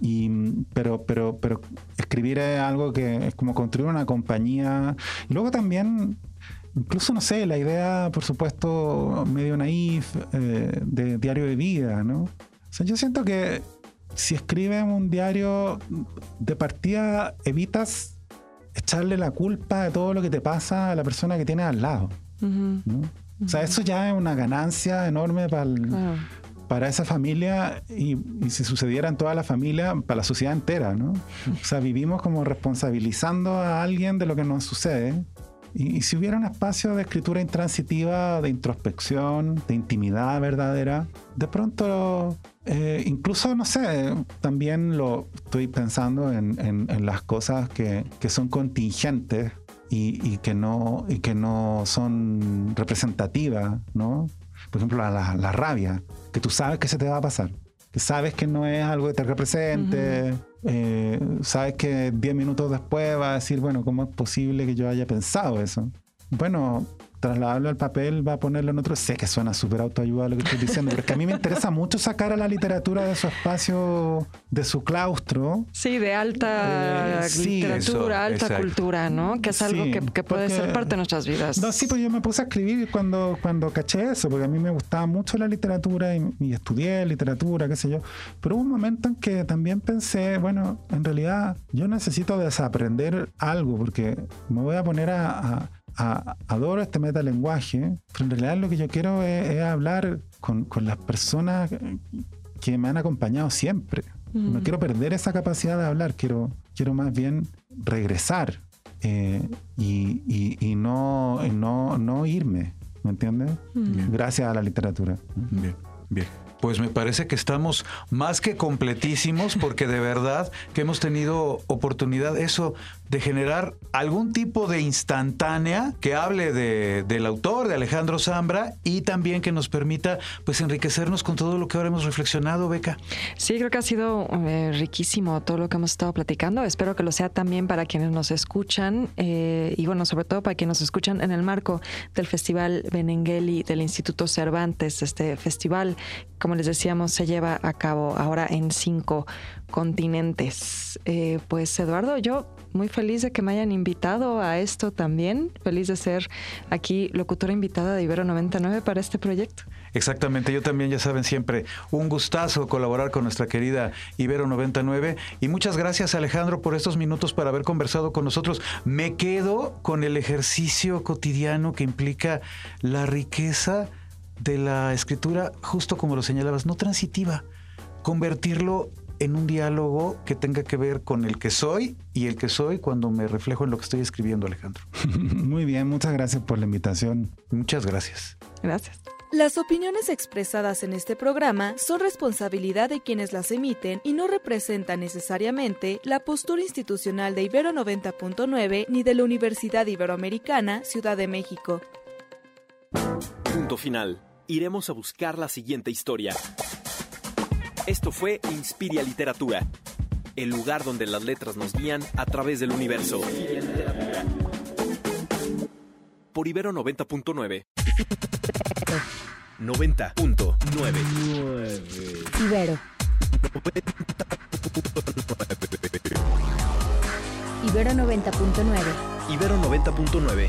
S5: y, pero, pero, pero escribir es algo que es como construir una compañía. Y luego también incluso, no sé, la idea, por supuesto, medio naif eh, de diario de vida, ¿no? O sea, yo siento que si escribes un diario de partida, evitas echarle la culpa de todo lo que te pasa a la persona que tienes al lado. O sea, eso ya es una ganancia enorme para, para esa familia y, si sucediera en toda la familia, para la sociedad entera, ¿no? O sea, vivimos como responsabilizando a alguien de lo que nos sucede y, si hubiera un espacio de escritura intransitiva, de introspección, de intimidad verdadera, de pronto, eh, incluso, no sé, también lo estoy pensando en, las cosas que, son contingentes y, que no, y que no son representativas, ¿no? Por ejemplo, la, la rabia, que tú sabes que se te va a pasar sabes que no es algo que te represente, eh, sabes que 10 minutos después va a decir, bueno, ¿cómo es posible que yo haya pensado eso? Bueno, trasladarlo al papel, va a ponerlo en otro. Sé que suena súper autoayuda lo que estoy diciendo, pero es que a mí me interesa mucho sacar a la literatura de su espacio, de su claustro.
S4: Sí, de alta eh, literatura, alta cultura, ¿no? Que es algo que, puede ser parte de nuestras vidas.
S5: No, sí, pues yo me puse a escribir cuando, cuando caché eso, porque a mí me gustaba mucho la literatura y, estudié literatura, qué sé yo. Pero hubo un momento en que también pensé, bueno, en realidad yo necesito desaprender algo, porque me voy a poner a adoro este metalenguaje, pero en realidad lo que yo quiero es, hablar con, las personas que me han acompañado siempre. No quiero perder esa capacidad de hablar, quiero, quiero más bien regresar eh, y, no, no, no irme, ¿me entiendes? Gracias a la literatura.
S6: Bien, bien.
S2: Pues me parece que estamos más que completísimos porque de verdad que hemos tenido oportunidad eso de generar algún tipo de instantánea que hable de, del autor, de Alejandro Zambra, y también que nos permita pues enriquecernos con todo lo que ahora hemos reflexionado, Beca.
S4: Sí, creo que ha sido eh, riquísimo todo lo que hemos estado platicando. Espero que lo sea también para quienes nos escuchan eh, y bueno, sobre todo para quienes nos escuchan en el marco del Festival Benengeli del Instituto Cervantes. Este festival, como les decíamos, se lleva a cabo ahora en cinco continentes. Eh, pues Eduardo, yo muy feliz de que me hayan invitado a esto también. Feliz de ser aquí locutora invitada de Ibero 99 para este proyecto.
S2: Exactamente, yo también, ya saben, siempre un gustazo colaborar con nuestra querida Ibero 99 y muchas gracias Alejandro por estos minutos para haber conversado con nosotros. Me quedo con el ejercicio cotidiano que implica la riqueza de la escritura, justo como lo señalabas, no transitiva, convertirlo en un diálogo que tenga que ver con el que soy y el que soy cuando me reflejo en lo que estoy escribiendo, Alejandro.
S5: Muy bien, muchas gracias por la invitación.
S2: Muchas gracias.
S4: Gracias.
S7: Las opiniones expresadas en este programa son responsabilidad de quienes las emiten y no representan necesariamente la postura institucional de Ibero 90.9 ni de la Universidad Iberoamericana, Ciudad de México.
S3: Punto final. Iremos a buscar la siguiente historia. Esto fue Inspiria Literatura, el lugar donde las letras nos guían a través del universo. Por Ibero 90.9. 90.9.
S8: Ibero. Ibero 90.9.
S3: Ibero 90.9.